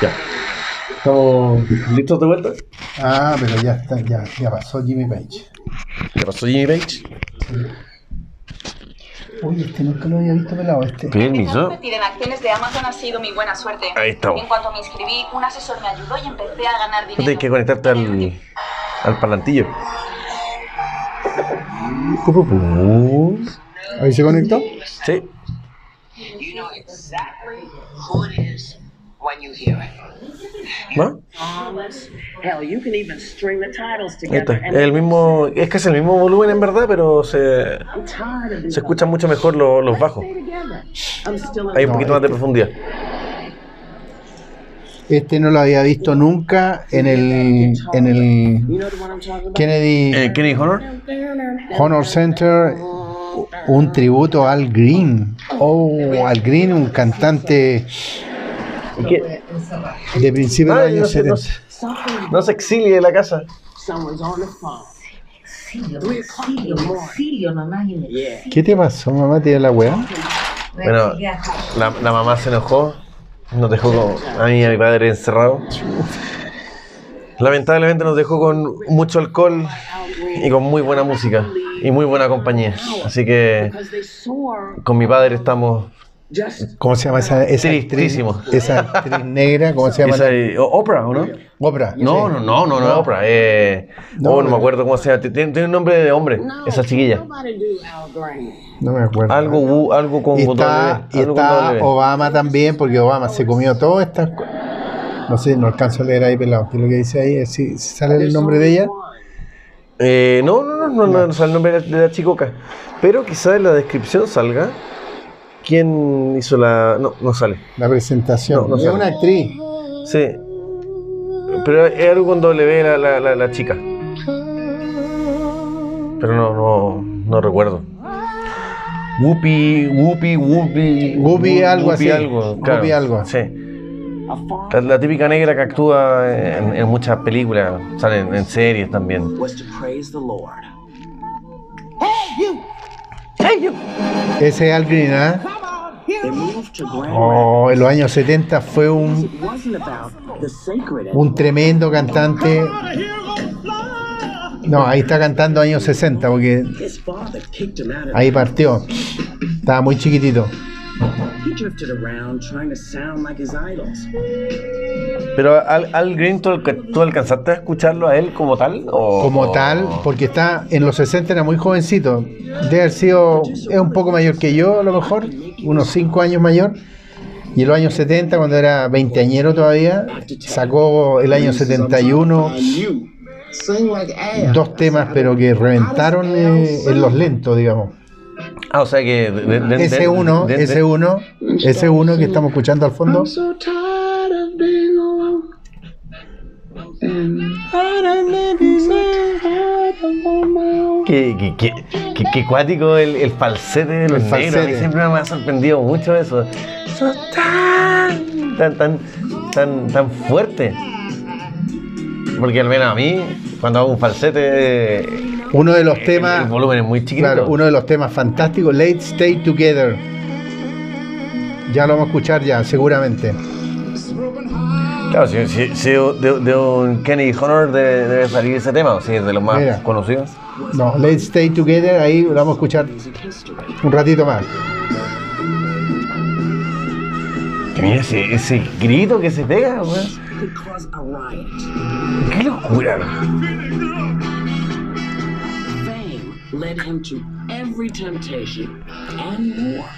Ya. ¿Estamos listos de vuelta? Ah, pero ya está, ya, ya pasó Jimmy Page. ¿Qué pasó Jimmy Page? Uy, este nunca lo había visto pelado, este. A invertir en acciones de Amazon ha sido mi buena suerte. Ahí estamos. En cuanto me inscribí, un asesor me ayudó y empecé a ganar dinero. Tienes que conectarte al, al pu. ¿Ahí se conectó? Sí. You know exactly who it is when you hear it. ¿No? Promise. Hell, you can even string the titles Ahí está. together. Es el mismo, es que es el mismo volumen en verdad, pero se, se escuchan mucho mejor los, los bajos. Hay un poquito más de profundidad. Este no lo había visto nunca en el, en el? Kennedy Eh, Kenny Honor. Honor Center, un tributo a Al Green. Oh, Al Green, un cantante ¿Qué? de principios de los años se, no, 70. se, no se exilie de la casa. ¿Qué te pasó, mamá? ¿Te dio la weá? Bueno, la, la mamá se enojó, nos dejó con, a mí y a mi padre encerrados. Lamentablemente nos dejó con mucho alcohol y con muy buena música y muy buena compañía. Así que con mi padre estamos... just ¿Cómo se llama esa, esa actriz? Tristísimo. Esa actriz negra, ¿cómo se llama? Esa, Oprah, ¿o no? Oprah. No, sí. no, no, no, no es Oprah. Eh, No, oh, no me acuerdo cómo se llama. Tiene, tiene un nombre de hombre, no, esa chiquilla. No me acuerdo. Algo, algo con y está, B, y está. Obama también, porque Obama se comió todas estas cosas. No sé, no alcanzo a leer ahí pelado. ¿Qué es lo que dice ahí? Eh, ¿Sí, sí ¿Sale el nombre de ella? Eh, no, no, no, no, no, no sale el nombre de la, de la chicoca. Pero quizás en la descripción salga quién hizo la. No, no sale. La presentación. No, no es sale. una actriz. Sí. Pero es algo con doble B la, la, la, la chica. Pero no, no, no recuerdo. Whoopi, Whoopi, Whoopi. Whoopi algo así. algo, claro. Whoopi algo. Sí. La, la típica negra que actúa en, en muchas películas, sale en, en series también. Ese es Al Green, ¿ah? Grand Oh, en los años 70 fue un, un tremendo cantante. No, ahí está cantando años 60, porque ahí partió. Estaba muy chiquitito. He drifted around trying to sound like his idols. Pero Al, Al Green, ¿tú, alca- tú alcanzaste a escucharlo a él como tal? O, Como o- tal, porque está en los 60 era muy jovencito. Debe haber sido, es un poco mayor que yo, a lo mejor, unos 5 años mayor. Y en los años 70, cuando era veinteañero todavía, sacó el año 71 dos temas, pero que reventaron eh, en los lentos, digamos. Ah, o sea que. de- de- de- Ese de- uno, de- de- ese uno, ese uno que estamos escuchando al fondo. Qué, qué, qué, qué- qué cuático el, el falsete de los El negros. A mí falsete. siempre me ha sorprendido mucho eso. Eso es tan, tan, tan, tan, tan fuerte. Porque al menos a mí, cuando hago un falsete, Uno de los el, temas, el volumen es muy chiquito. claro, uno de los temas fantásticos, Let's Stay Together. Ya lo vamos a escuchar ya, seguramente. Claro, si, si- si de, de un Kenny Honor debe, debe salir ese tema, o si es de los más Mira. conocidos. No, Let's Stay Together, ahí lo vamos a escuchar un ratito más. Mira ese, ese grito que se pega, weón. Qué locura. Fame led him to every temptation and more.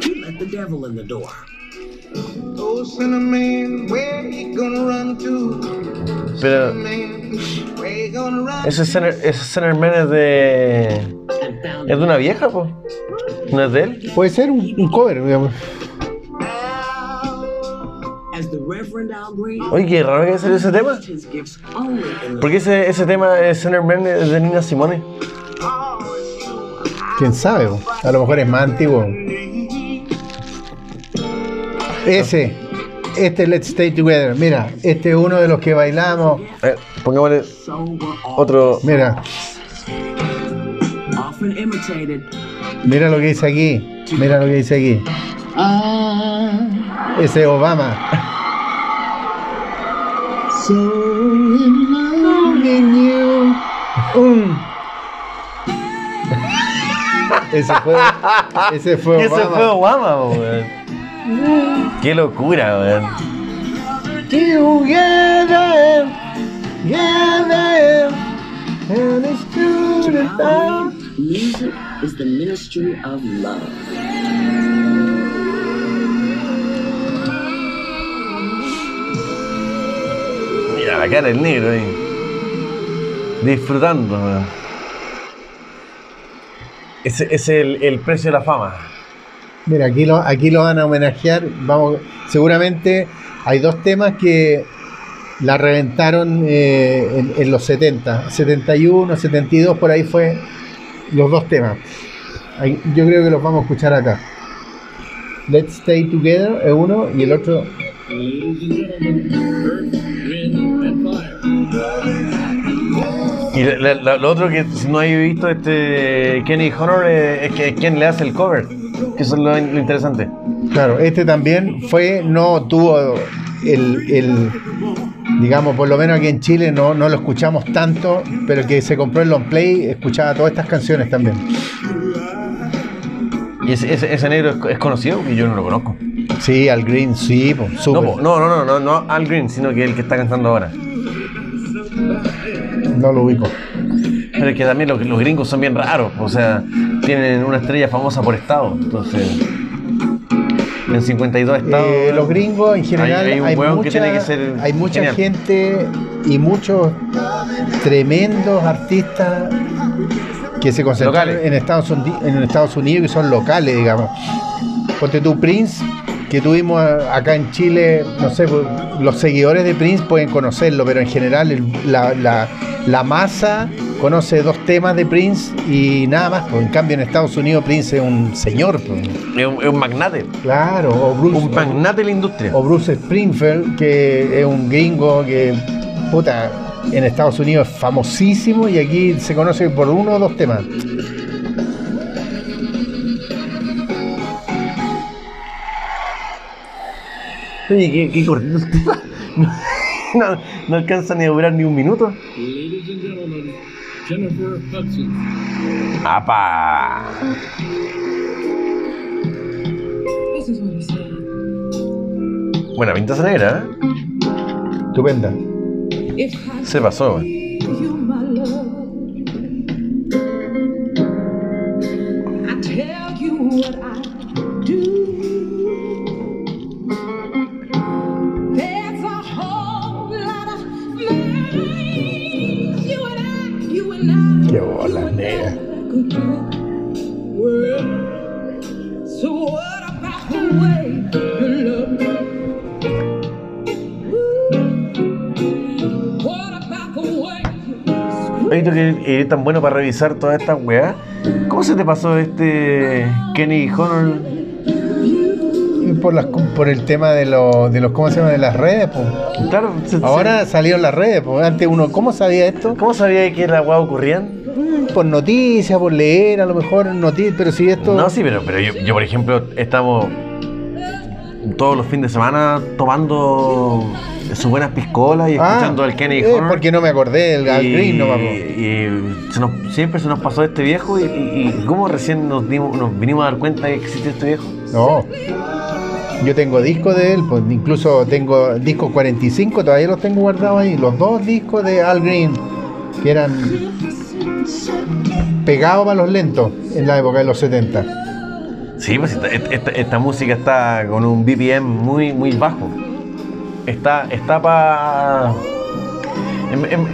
He let the devil in the door. Oh, Cinnamon, where you gonna run to? Pero Man, where you gonna run? ese Center, ese Centerman es de. ¿Es de una vieja, po? ¿No es de él? Puede ser un, un cover, digamos. Oye, qué raro que salió ese tema. Porque ese, ese tema de Centerman es de Nina Simone. Quién sabe, a lo mejor es más antiguo. Ese, este Let's Stay Together. Mira, este es uno de los que bailamos. Eh, pongámosle otro. Mira, Mira lo que dice aquí. Mira lo que dice aquí. Ese es Obama. So in love in you. Um. Ese fue, ese fue ese fue Obama, weón. Qué locura, weón. Together, together, and it's true Music is the ministry of love. La cara del negro ahí. Disfrutando. Ese es el, precio de la fama. Mira, aquí lo, aquí lo van a homenajear. Vamos, seguramente hay dos temas que la reventaron eh, en, en los 70, 71, 72, por ahí fue los dos temas. Yo creo que los vamos a escuchar acá. Let's Stay Together es uno y el otro. Y la- la- lo otro que si no hay visto este Kenny Honor eh, es que es quien le hace el cover. Que eso es lo, lo interesante. Claro, este también fue, no tuvo el, el- digamos, por lo menos aquí en Chile no, no lo escuchamos tanto, pero que se compró el long play escuchaba todas estas canciones también. Y ese, ese, ese negro es, es conocido y yo no lo conozco. Sí, Al Green, sí, po, No, súper. po, no, no, no, no, no Al Green, sino que el que está cantando ahora. No lo ubico. Pero es que también los, los gringos son bien raros, o sea, tienen una estrella famosa por estado, entonces. En 52 estados. Eh, los gringos en general Hay- hay, hay un hueón que mucha, tiene que ser hay mucha genial. gente y muchos tremendos artistas que se concentran Locales. en Estados, Uni- en Estados Unidos que son locales, digamos. Ponte tú Prince, que tuvimos acá en Chile, no sé, los seguidores de Prince pueden conocerlo, pero en general la- la masa conoce dos temas de Prince y nada más. Pues, en cambio en Estados Unidos Prince es un señor. pues. Es un, es un magnate, Claro, o Bruce, un magnate de la industria. o Bruce Springfield, que es un gringo que, puta, en Estados Unidos es famosísimo y aquí se conoce por uno o dos temas. Oye, qué, qué cortito el tema. No, no alcanza ni a durar ni un minuto. Ladies and gentlemen, Jennifer Hudson. ¡Apa! This is what he said. Buena pinta esa negra, ¿eh? Estupenda. Se pasó, tan bueno para revisar todas estas weas. ¿Cómo se te pasó este Kenny Honor? Por, las, por el tema de los, de los, ¿cómo se llama? De las redes, pues. Claro, se- se- Ahora salieron las redes, pues. Antes uno, ¿cómo sabía esto? ¿Cómo sabía que las weas ocurrían? Por noticias, por leer, a lo mejor noticias, pero si esto... No, sí, pero, pero yo, yo, por ejemplo, estamos todos los fines de semana tomando sus buenas piscolas y Ah, escuchando al Kenny eh, porque no me acordé del Al Green, no, y se nos- siempre se nos pasó este viejo y, y, y ¿cómo recién nos, dimos, nos vinimos a dar cuenta de que existía este viejo? No. Yo tengo discos de él, pues incluso tengo discos 45, todavía los tengo guardados ahí. Los dos discos de Al Green, que eran pegados para los lentos en la época de los 70. Sí, pues esta, esta- esta música está con un BPM muy, muy bajo. Está, está para...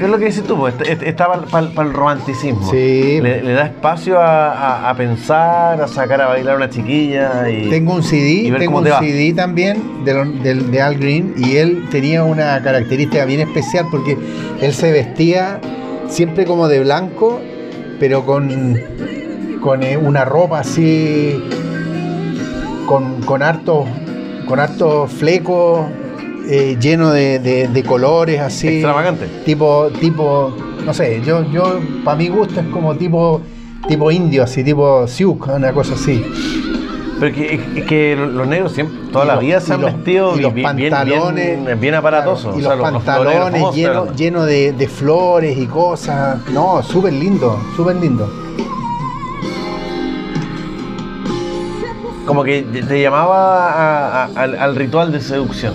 Es lo que dices tú, pues, está, está para el romanticismo. Sí. Le, le da espacio a, a- a pensar, a sacar a bailar a una chiquilla y... Tengo un CD, tengo un te. CD también de, del- de Al Green y él tenía una característica bien especial porque él se vestía siempre como de blanco, pero con, con eh, una ropa así, con, con hartos con hartos flecos, eh, lleno de, de- de colores así. Extravagante. Tipo, tipo, no sé, yo, yo para mi gusto es como tipo tipo indio, así tipo Sioux, una cosa así. Pero que, es que los negros siempre, toda Y la los- vida se han los- vestido y los bien, pantalones, bien, bien aparatosos. Y O sea, los pantalones llenos lleno de, de flores y cosas. No, súper lindo, súper lindo. Como que te llamaba a- a- al, al ritual de seducción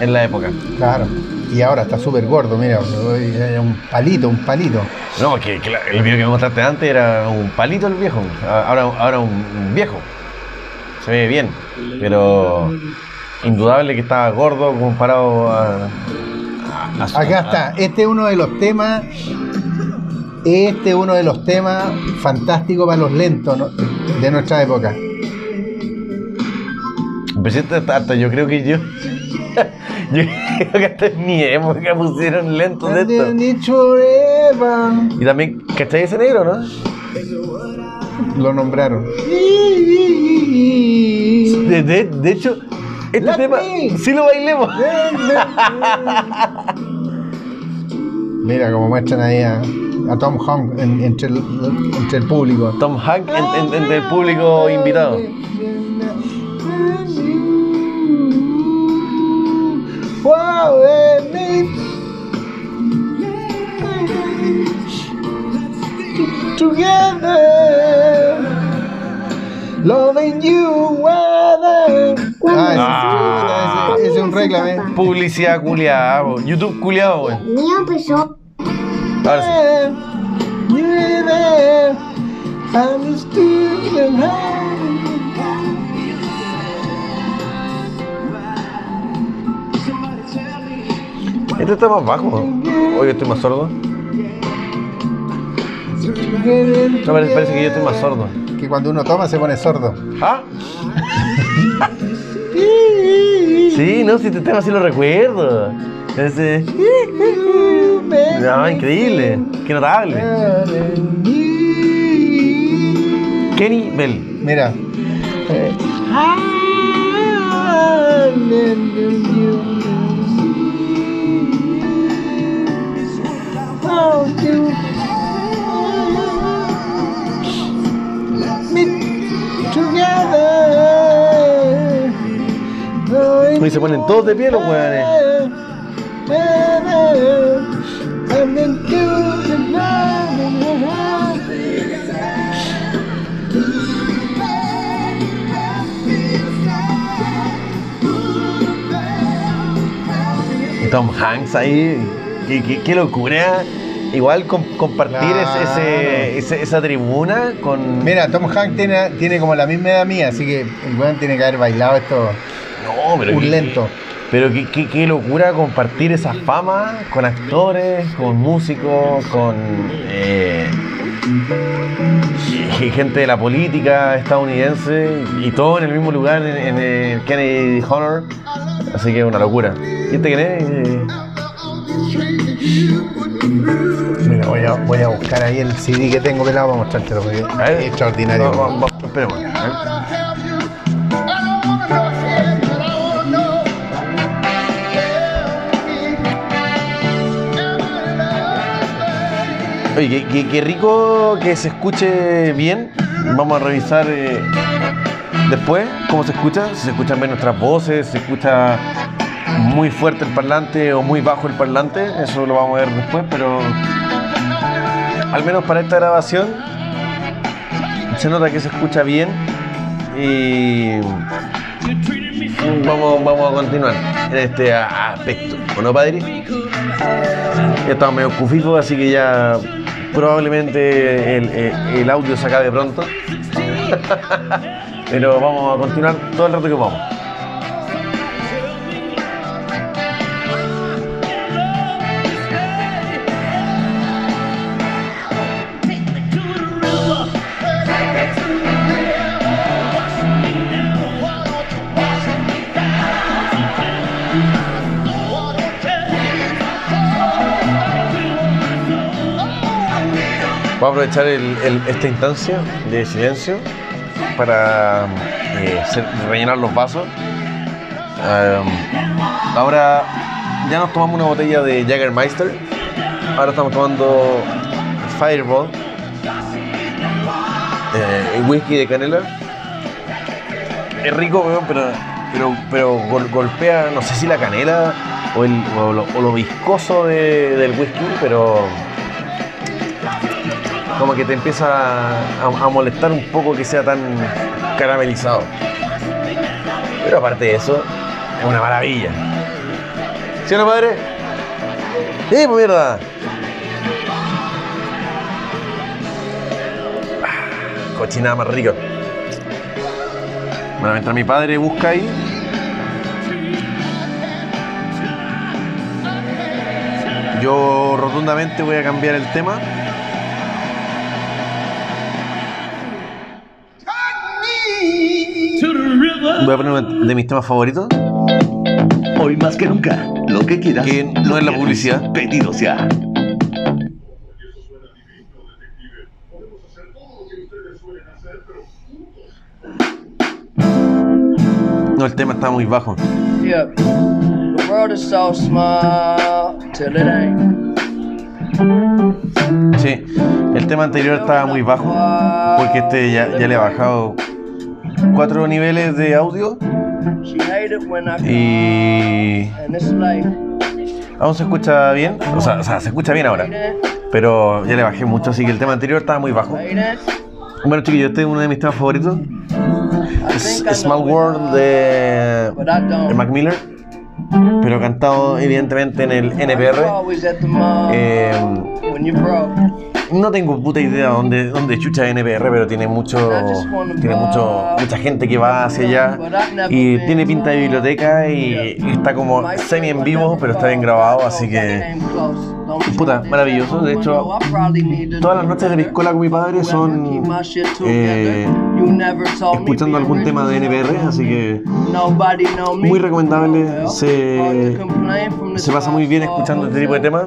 en la época. Claro. Y ahora está súper gordo, mira, un palito, un palito. No, que, el video que me mostraste antes era un palito el viejo. Ahora, ahora un, viejo. Se ve bien. Pero indudable que estaba gordo comparado a. a- su- Acá está, este es uno de los temas. Este es uno de los temas fantásticos para los lentos ¿no? de nuestra época. Presidente, hasta yo creo que yo. yo creo que hasta en mi época pusieron lentos de esto. Y también, ¿cachai ese negro, no? Lo nombraron. De, de- de hecho, este tema sí lo bailemos. Mira como muestran ahí a, a Tom Hanks en- entre, el, entre el público. Tom Hanks en- en- entre el público invitado. Wow, me- Together, loving you, weather. Ah, ese, ese- ese es un reclame. Publicidad culiada. YouTube culiado, güey. mío empezó Ahora sí. Este está más bajo. Oye, estoy más sordo. No, parece, parece que yo estoy más sordo. Que cuando uno toma se pone sordo. ¿Ah? Sí, no, si este tema sí lo recuerdo. Ese. No, increíble. Qué notable. Kenny Bell. Mira. Eh, Y se ponen todos de pie los weones. Y Tom Hanks ahí. Qué, qué- qué locura. Igual com- compartir ese- ese- esa tribuna con. Mira, Tom Hanks tiene, tiene como la misma edad mía, así que el weón tiene que haber bailado esto No, pero. un lento. Pero qué, qué- qué locura compartir esa fama con actores, con músicos, con eh, gente de la política estadounidense y todo en el mismo lugar en, en el Kennedy Honor. Así que es una locura. ¿Y este quién es? Voy a, voy a buscar ahí el CD que tengo pelado para mostrártelo, porque es extraordinario. No, esperemos. Oye, qué rico que se escuche bien. Vamos a revisar eh, después cómo se escucha. Si se escuchan bien nuestras voces, si se escucha muy fuerte el parlante o muy bajo el parlante. Eso lo vamos a ver después, pero al menos para esta grabación se nota que se escucha bien. Y vamos, vamos a continuar en este aspecto. ¿O no, padre? Ya estamos medio cufifos, así que ya probablemente el- el audio se acabe pronto. Pero vamos a continuar todo el rato que vamos. Voy a aprovechar el- esta instancia de silencio para eh, rellenar los vasos. Ahora ya nos tomamos una botella de Jägermeister. Ahora estamos tomando Fireball. eh, whisky de canela. Es rico, pero, pero, pero gol- golpea, no sé si la canela o, lo, viscoso de- del whisky, pero como que te empieza a, molestar un poco que sea tan caramelizado. Pero aparte de eso, es una maravilla. ¿Sí o no, padre? ¡Eh, pues mierda! Ah, Cochinada más rica. Bueno, mientras mi padre busca ahí. Yo rotundamente voy a cambiar el tema. Voy a poner uno de mis temas favoritos. Hoy más que nunca, lo que quieras. Que no es la publicidad. Pedidos ya. No, el tema está muy bajo. Yeah. The world is so small till it ain't. Sí, el tema anterior estaba muy bajo. Porque este ya, ya le he bajado cuatro niveles de audio. Y aún se escucha bien. O sea, o sea, se escucha bien ahora. Pero ya le bajé mucho, así que el tema anterior estaba muy bajo. Bueno, chiquillos, este es uno de mis temas favoritos. Es Small World de, de. Mac Miller. Pero cantado evidentemente en el NPR. Eh, no tengo puta idea dónde, dónde chucha NPR, pero tiene mucho, tiene mucho, mucha gente que va hacia allá y tiene pinta de biblioteca y está como semi en vivo, pero está bien grabado, así que puta, maravilloso. De hecho, todas las noches de mi escuela con mi padre son eh, escuchando algún tema de NPR, así que muy recomendable. Se, se pasa muy bien escuchando este tipo de temas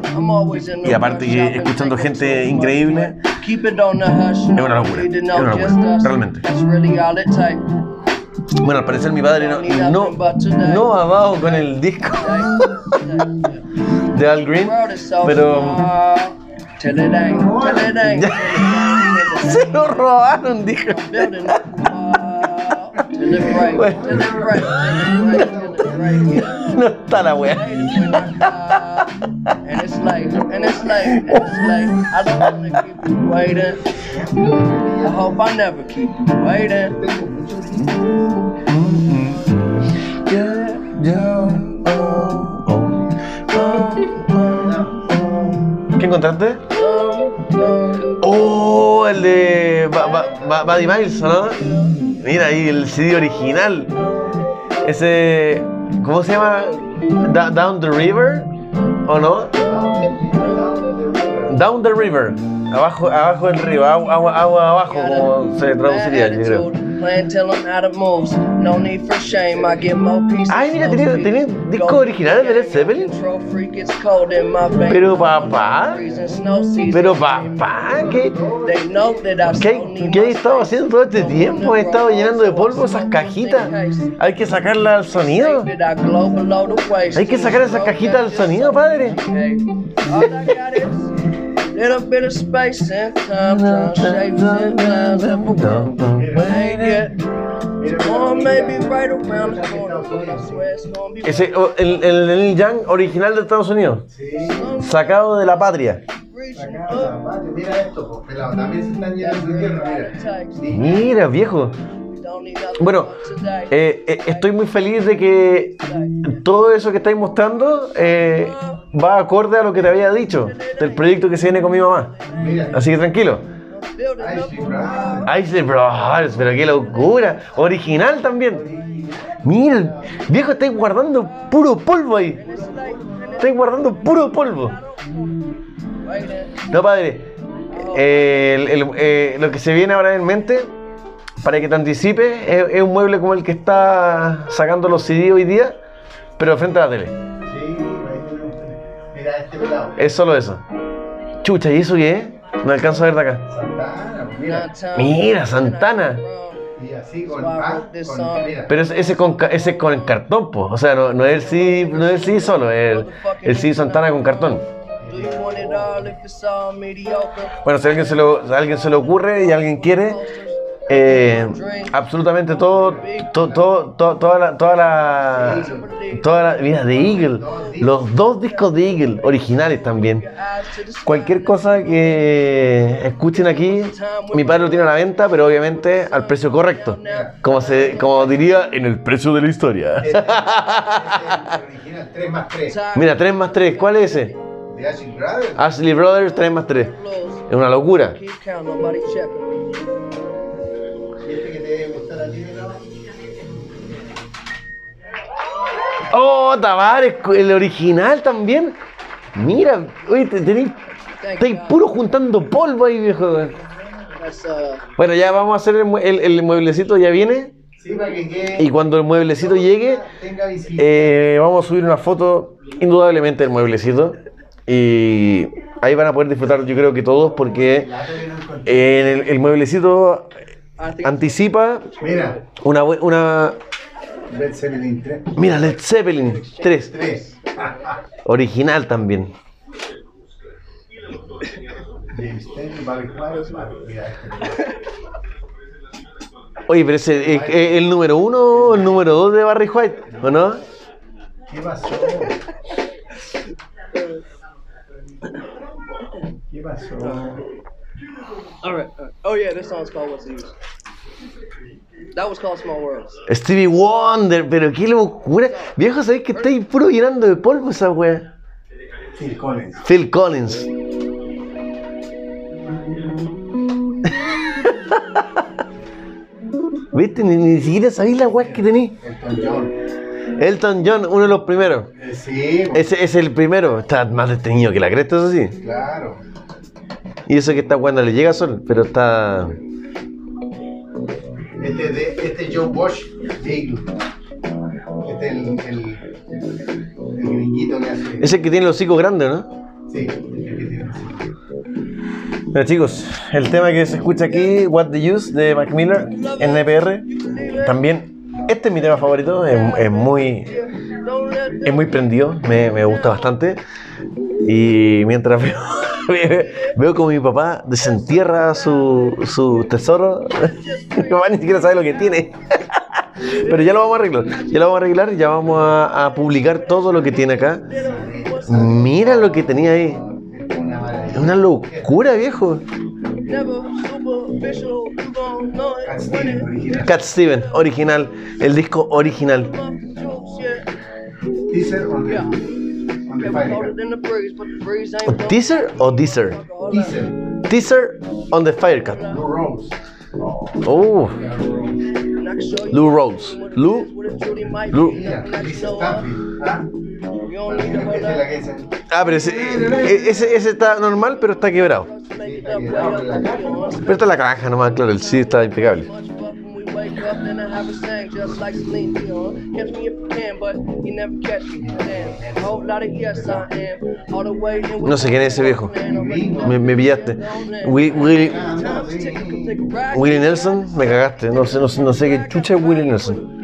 y aparte que escuchando gente increíble. Es una locura, es una locura, realmente. Bueno, al parecer mi padre no, no, no ha dado con el disco. De Al Green, pero se lo robaron, dijo. No está la wea. I. ¿Qué encontraste? Oh, el de Buddy Miles, ¿no? Mira ahí el CD original. Ese, ¿cómo se llama? Down the River, ¿o no? Down the River, abajo, abajo del río, agua, agua, agua abajo, como se traduciría, yo creo. Ay, mira, tenía- tenía discos originales de Led Zeppelin. Pero papá, pero papá, ¿qué, ¿Qué, qué he estado haciendo todo este tiempo? He estado llenando de polvo esas cajitas. Hay que sacarlas al sonido. Hay que sacar esas cajitas al sonido, padre. Little bit of space and Ese, o- el, el Young original de Estados Unidos. Sacado de la patria. reaching up. Mira esto, pelado. También se están llenando de tierra, mira. Mira, viejo. Bueno, eh, eh, estoy muy feliz de que todo eso que estáis mostrando eh, va acorde a lo que te había dicho del proyecto que se viene con mi mamá. Así que tranquilo. Ice Brothers, pero qué locura. Original también. Mira, viejo, estáis guardando puro polvo ahí. Estáis guardando puro polvo. No, padre. lo que se viene ahora en mente, para que te anticipes, es, es un mueble como el que está sacando los CD hoy día, pero frente a la tele. Sí, ahí tenemos. Mira este pelado. Es solo eso. Chucha, ¿y eso qué es? No alcanzo a ver de acá. Santana, mira. Mira, Santana. Y así con, ah, con mira. Pero ese, ese con, ese con el cartón, pues. O sea, no, no es el CD, no es el CD solo, es el, el CD Santana con cartón. Bueno, si a alguien se, lo, si a alguien se le ocurre y alguien quiere, eh, absolutamente todo, to- to- to- toda la, toda la, toda la, mira, de Eagle, los dos discos de Eagle, originales también. Cualquier cosa que escuchen aquí, mi padre lo tiene a la venta, pero obviamente al precio correcto, como se, como diría en el precio de la historia. original 3 más 3. Mira, 3 más 3, ¿cuál es ese? De Ashley Brothers. Ashley Brothers 3 más 3. Es una locura. Keep count, nobody checking. ¿Y este que te debe gustar a ti, no? Oh, Tavares, el original también. Mira, oye, te- tenéis, estáis puro juntando polvo ahí, viejo. Bueno, ya vamos a hacer el, mue- el- el mueblecito, ya viene. Sí, para que quede. Y cuando el mueblecito llegue, eh, vamos a subir una foto, indudablemente, del mueblecito. Y ahí van a poder disfrutar, yo creo que todos, porque eh, el, el mueblecito anticipa Mira, una, bue- una... Led Zeppelin 3. Mira, Led Zeppelin 3. 3. Original también. James Taylor, Barry White. Mira, este. Oye, pero ese es, es el número uno o el número dos de Barry White, ¿o no? ¿Qué pasó? ¿Qué pasó? Oh yeah, this song's called What's the Use. That was called Small Worlds. Stevie Wonder, pero qué locura. Viejo, ¿sabéis que estáis puro llenando de polvo esa wea? Phil Collins. Phil Collins. ¿Viste? Ni, ni siquiera sabéis la wea que tenéis. Elton John. Elton John, uno de los primeros. Eh, sí, Ese es el primero. Está más detenido que la cresta, eso sí. claro. Y eso que está cuando le llega sol, pero está. Este es de, este es Joe Bosch Eagle. Este es el, el, el gringuito que hace. Es el que tiene los hocicos grandes, ¿no? Sí, el que tiene. Bueno chicos, el tema que se escucha aquí, What the Use de Mac Miller, NPR, también, este es mi tema favorito, es, es muy, es muy prendido, me, me gusta bastante. Y mientras veo, veo como mi papá desentierra su, su tesoro, mi papá ni siquiera sabe lo que tiene. Pero ya lo vamos a arreglar, ya lo vamos a arreglar y ya vamos a, publicar todo lo que tiene acá. Mira lo que tenía ahí. Es una locura, viejo. Cat Steven, original. El disco original. Teaser on the, Yeah. on the Never fire. colder than the breeze, but the breeze ain't blowing. ¿Teaser o Deezer? Teaser. Teaser on the Firecat. Blue Rose. Oh, Lou Rose. Lou, Lou. ¿Ah? Ah, pero ese, e- ese, ese está normal, pero está quebrado. Pero está la caja nomás, claro, el sí está impecable. Much fuck when we wake up, then I have a sang just like Celine Dion. Catch me if you can, but you never catch me. Damn, a whole lot of yes I am. All the way in with No sé quién es ese viejo. Me, me pillaste. Wi- Willie, no, sí. Take a- take a ride. Willie Nelson, me cagaste. No sé, no sé, no sé qué chucha es Willie Nelson.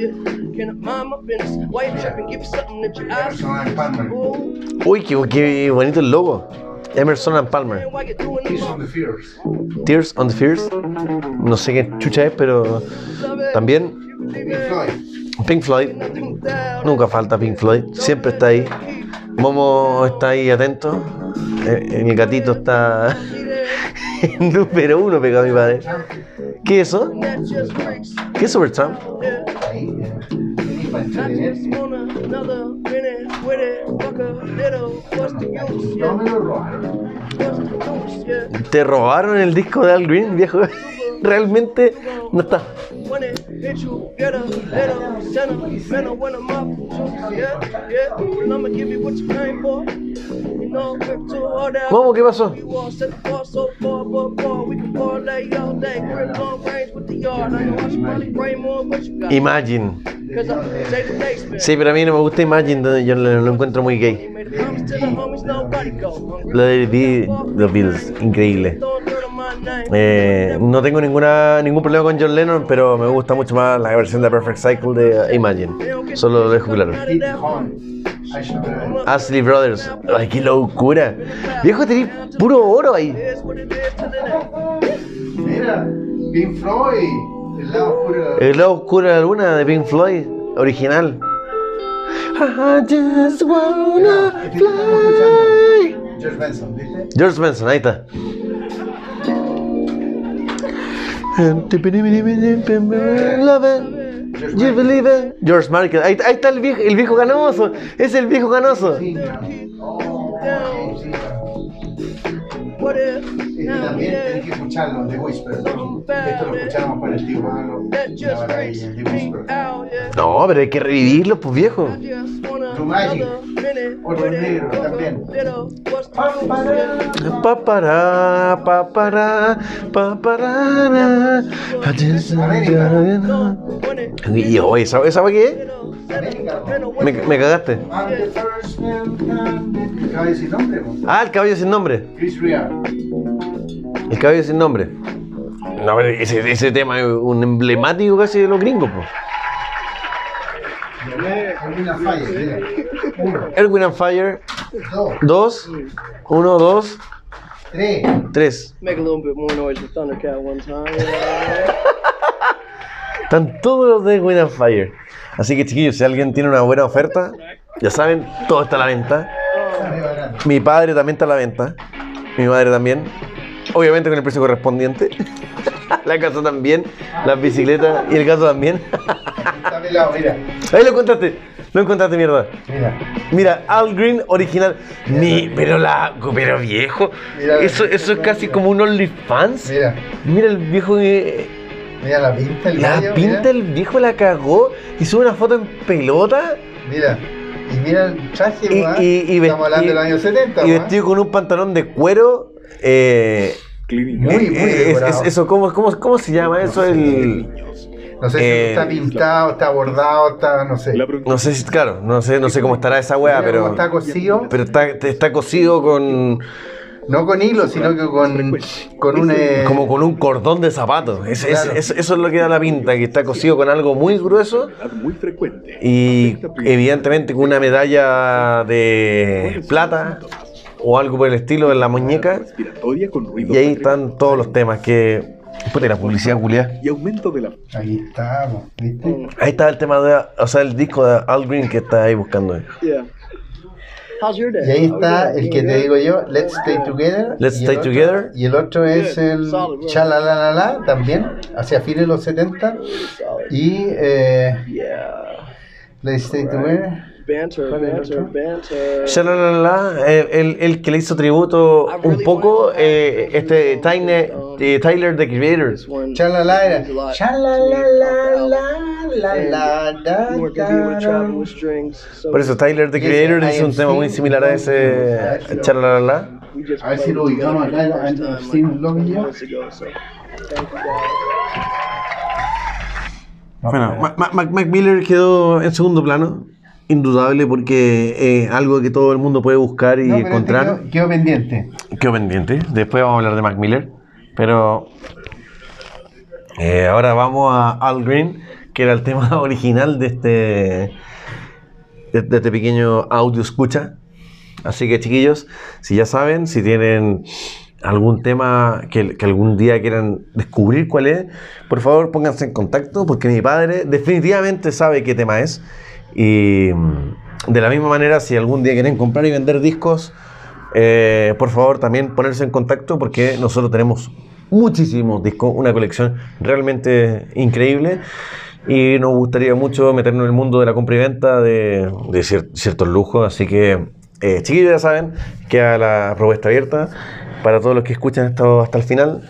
Uy, qué, qué bonito el logo. Emerson and Palmer. Tears on the Fears. Tears on the Fears. No sé qué chucha es, pero también Pink Floyd. Pink. Nunca falta Pink Floyd, siempre está ahí. Momo está ahí atento. Eh, Mi gatito está número uno pegado a mi padre. ¿Qué es eso? ¿Qué es Supertramp? ¿Te robaron el disco de Al Green, viejo? Realmente no está. When it hit you, get a little sentimental when I'm up. Yeah, yeah. And I'ma give you what you came for. You know, grip too hard out. ¿Cómo? ¿Qué pasó? We all set the bar so far, but far. We can parlay all day. Grip long range with the yard. I know I should probably pray more, but you got. Imagine. Sí, pero a mí no me gusta Imagine, yo lo, lo encuentro muy gay. Lo de los Beatles, increíble. Eh, no tengo ninguna, ningún problema con John Lennon, pero me gusta mucho más la versión de Perfect Cycle de Imagine. Solo lo dejo claro. Ashley Brothers. Ay, qué locura. Viejo, tenés puro oro ahí. Mira, Pink Floyd. El lado oscuro de la El lado oscuro de la luna de Pink Floyd, original. I just wanna fly. George Benson, ¿viste? George Benson, ahí está. You believe it. George Michael, ahí, ahí está el viejo, el viejo ganoso, es el viejo ganoso. También tenés que escucharlo, The Whisper. Esto lo escuchamos con el tío Malo. No, pero hay que revivirlo, pues viejo. Blue Magic. it. negro también. Papará, papará, papará. Y oye, ¿esa, para qué? Me, me cagaste. Standing. Caballo sin nombre, po. Ah, el caballo sin nombre. Chris Rea. El caballo sin nombre. No, pero ese, ese tema es un emblemático casi de los gringos, pues. Alguna falla, mira. Uno, Erwin and Fire, dos, uno, dos, tres. tres. Make a little bit more noise with Thundercat one time. Están todos los de Erwin and Fire. Así que chiquillos, si alguien tiene una buena oferta, ya saben, todo está a la venta. Mi padre también está a la venta. Mi madre también. Obviamente con el precio correspondiente. La casa también. Las bicicletas y el gato también. Está pelado, mira. Ahí lo encontraste. Lo encontraste, mierda. Mira. Mira, Al Green original. Mi, pero la. Pero viejo. Mira. Eso, eso es casi como un OnlyFans. Mira. Mira el viejo que. Mira la pinta el La gallo, pinta mira. el viejo la cagó y sube una foto en pelota Mira. Y mira el traje, y, weón. y, y Estamos hablando de los vesti- años 70, y vestido con un pantalón de cuero. Eh, Muy, eh, muy es- decorado. es- eso, ¿cómo, cómo, cómo se llama eso? El, No sé si eh, está pintado, está bordado, está, no sé. no sé si, claro, no sé, no sé cómo estará esa weá, pero, está cosido. pero está, está cosido con, No con hilo, sino que con, con un... eh, como con un cordón de zapatos. Es- es- Claro. es- eso es lo que da la pinta, que está cosido con algo muy grueso muy frecuente. y evidentemente con una medalla de plata o algo por el estilo en la muñeca. Respiratoria con ruido Y ahí están todos los temas que... Puta, la publicidad culiada. y aumento de la Ahí estamos, ¿viste? Ahí está el tema de... O sea, el disco de Al Green que está ahí buscando. Yeah. How's your day? Y ahí está el que te digo yo, Let's Stay Together. Let's y Stay el otro- Together. Y el otro es el. Chalalalala, también, hacia fines de los 70. Y eh, Yeah. Let's Stay Together. Banter, ¿Cuál es el banter, banter. Shalalala, el, el, el que le hizo tributo un poco, eh, este Tyne- eh, Tyler the Creator. Por eso Tyler the Creator hizo un tema muy similar a ese just A ver si lo ubicamos acá, en- first en time, Steam like, Log y yo. months ago, so thank you guys. Bueno, Ma- Ma- Mac, Mac Miller quedó en segundo plano, indudable, porque es algo que todo el mundo puede buscar y No, este encontrar. quedó, quedó pendiente. Quedó pendiente. Después vamos a hablar de Mac Miller. Pero eh, ahora vamos a Al Green, que era el tema original de este, de, este pequeño audio escucha. Así que chiquillos, si ya saben, si tienen algún tema que, que algún día quieran descubrir cuál es, por favor pónganse en contacto porque mi padre definitivamente sabe qué tema es. Y mm, de la misma manera, si algún día quieren comprar y vender discos, eh, por favor también ponerse en contacto porque nosotros tenemos muchísimos discos, una colección realmente increíble y nos gustaría mucho meternos en el mundo de la compra y venta de, de cier- ciertos lujos, así que eh, chiquillos ya saben, queda la propuesta abierta para todos los que escuchan esto hasta el final.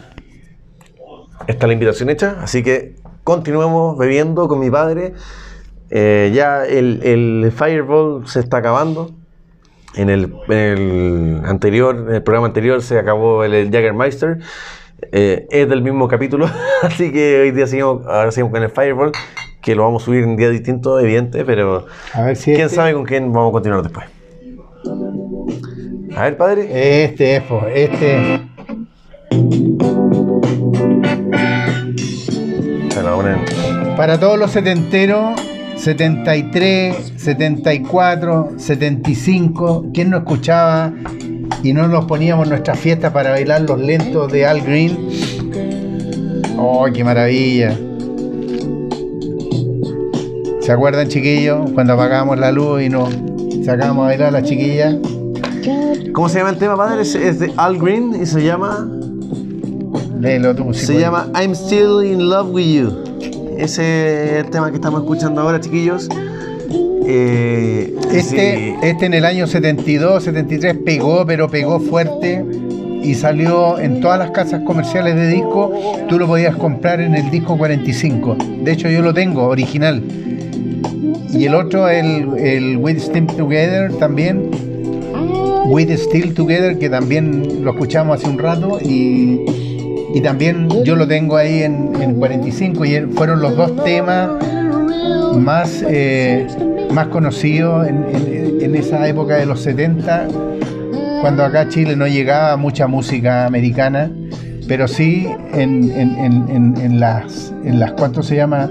Está la invitación hecha, así que continuemos bebiendo con mi padre. Eh, ya el, el Fireball se está acabando. En el, el anterior, en el programa anterior se acabó el, el Jaggermeister. Eh, es del mismo capítulo, así que hoy día seguimos, ahora seguimos con el Fireball, que lo vamos a subir en día distinto, evidente, pero A ver si quién este, sabe con quién vamos a continuar después. A ver, padre. Este es, este. Para todos los setenteros, 73, 74, 75, ¿quién no escuchaba y no nos poníamos en nuestras fiestas para bailar los lentos de Al Green? ¡Oh, qué maravilla! ¿Se acuerdan, chiquillos? Cuando apagábamos la luz y nos sacábamos a bailar a las chiquillas. ¿Cómo se llama el tema, padre? Es, es de Al Green y se llama. Léelo tú, si Se puedes. llama I'm Still in Love with You. Ese es el tema que estamos escuchando ahora, chiquillos. Eh, Este, sí. este en el año 72, 73 pegó, pero pegó fuerte y salió en todas las casas comerciales de disco. Tú lo podías comprar en el disco 45. De hecho, yo lo tengo, original. Y el otro, el, el With Still Together también. With Still Together, que también lo escuchamos hace un rato. Y, y también yo lo tengo ahí en, en 45. Y fueron los dos temas más, eh, más conocido en, en- esa época de los 70, cuando acá Chile no llegaba mucha música americana, pero sí en, las, en las, ¿cuánto se llama?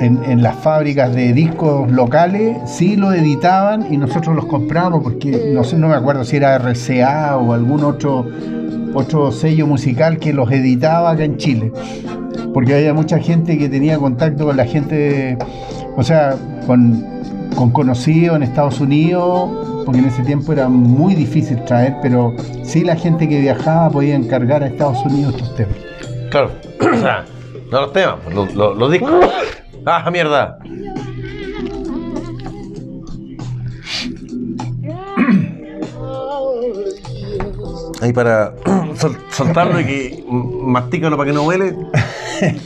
En, las fábricas de discos locales, sí lo editaban y nosotros los comprábamos porque no sé, no me acuerdo si era RCA o algún otro, otro sello musical que los editaba acá en Chile porque había mucha gente que tenía contacto con la gente, o sea, con, con conocidos en Estados Unidos, porque en ese tiempo era muy difícil traer, pero sí la gente que viajaba podía encargar a Estados Unidos estos temas. Claro. O sea, no los temas, los, los- los discos. ¡Ah, mierda! Ahí para sol- soltarlo y que mastícalo para que no huele.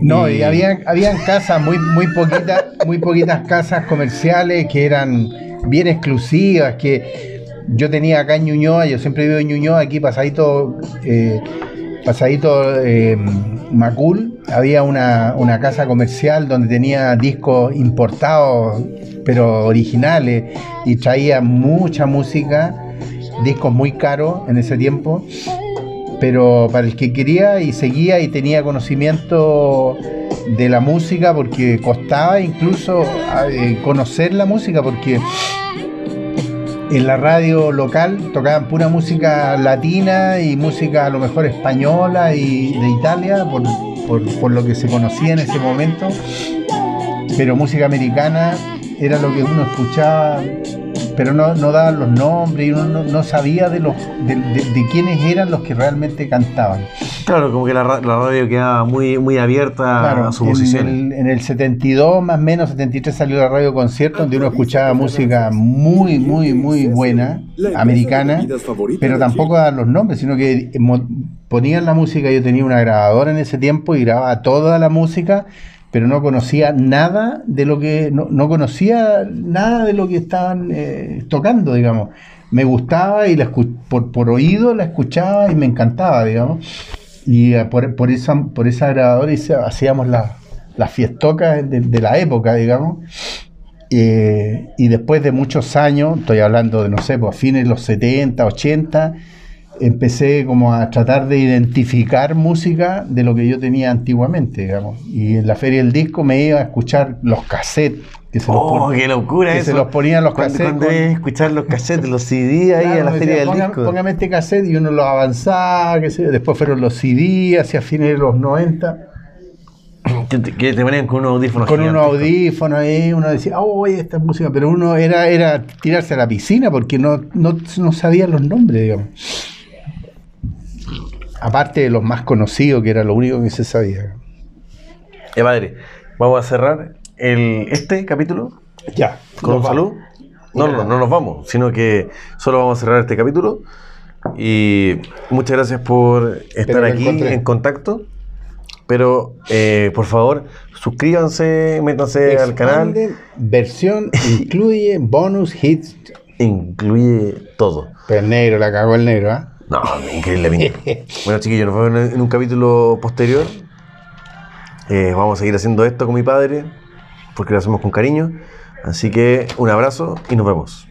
No, y Y- había, habían casas, muy, muy poquitas, muy poquitas casas comerciales que eran bien exclusivas, que yo tenía acá en Ñuñoa, yo siempre vivo en Ñuñoa, aquí pasadito, eh, pasadito eh, Macul, había una, una casa comercial donde tenía discos importados, pero originales, y traía mucha música, discos muy caros en ese tiempo pero para el que quería y seguía y tenía conocimiento de la música, porque costaba incluso eh, conocer la música, porque en la radio local tocaban pura música latina y música a lo mejor española y de Italia, por, por- por lo que se conocía en ese momento, pero música americana era lo que uno escuchaba pero no, no daban los nombres y uno no, no sabía de los de, de- de quiénes eran los que realmente cantaban. Claro, como que la, ra- la radio quedaba muy, muy abierta a su en el, en el 72 más o menos, 73 salió la radio concierto donde uno escuchaba música muy, muy, muy buena, americana, pero tampoco daban los nombres, sino que mo- ponían la música, yo tenía una grabadora en ese tiempo y grababa toda la música, pero no conocía nada de lo que, no, no conocía nada de lo que estaban eh, tocando, digamos. Me gustaba y la por, por oído la escuchaba y me encantaba, digamos. Y eh, por, por esa, por esa grabadora hacíamos la- las fiestocas de, de la época, digamos. Eh, y después de muchos años, estoy hablando de, no sé, pues fines de los 70, 80, empecé como a tratar de identificar música de lo que yo tenía antiguamente, digamos. Y en la feria del disco me iba a escuchar los cassettes. Que se los ¡Oh, pon- qué locura que eso! se los ponían los cassettes. Cuando con- es escuchar los cassettes, los CD ahí Claro, a la feria decía, del "Ponga- disco. Póngame este cassette y uno lo avanzaba, qué sé yo. Después fueron los CD hacia fines de los 90. Que te, que te ponían con unos audífonos Con unos audífonos ahí, uno decía, oh, oye, esta música, pero uno era, era tirarse a la piscina porque no, no, no sabía los nombres, digamos. Aparte de los más conocidos, que era lo único que se sabía. Eh, padre, vamos a cerrar el, este capítulo Ya. con salud. No, no, no nos vamos, sino que solo vamos a cerrar este capítulo. Y muchas gracias por estar aquí encontré. en contacto. Pero, eh, por favor, suscríbanse, métanse al canal. Versión incluye bonus hits. Incluye todo. Pero el negro, la cagó el negro, ¿ah? No, increíblemente. bueno, chiquillos, nos vemos en- en un capítulo posterior. Eh, vamos a seguir haciendo esto con mi padre, porque lo hacemos con cariño. Así que un abrazo y nos vemos.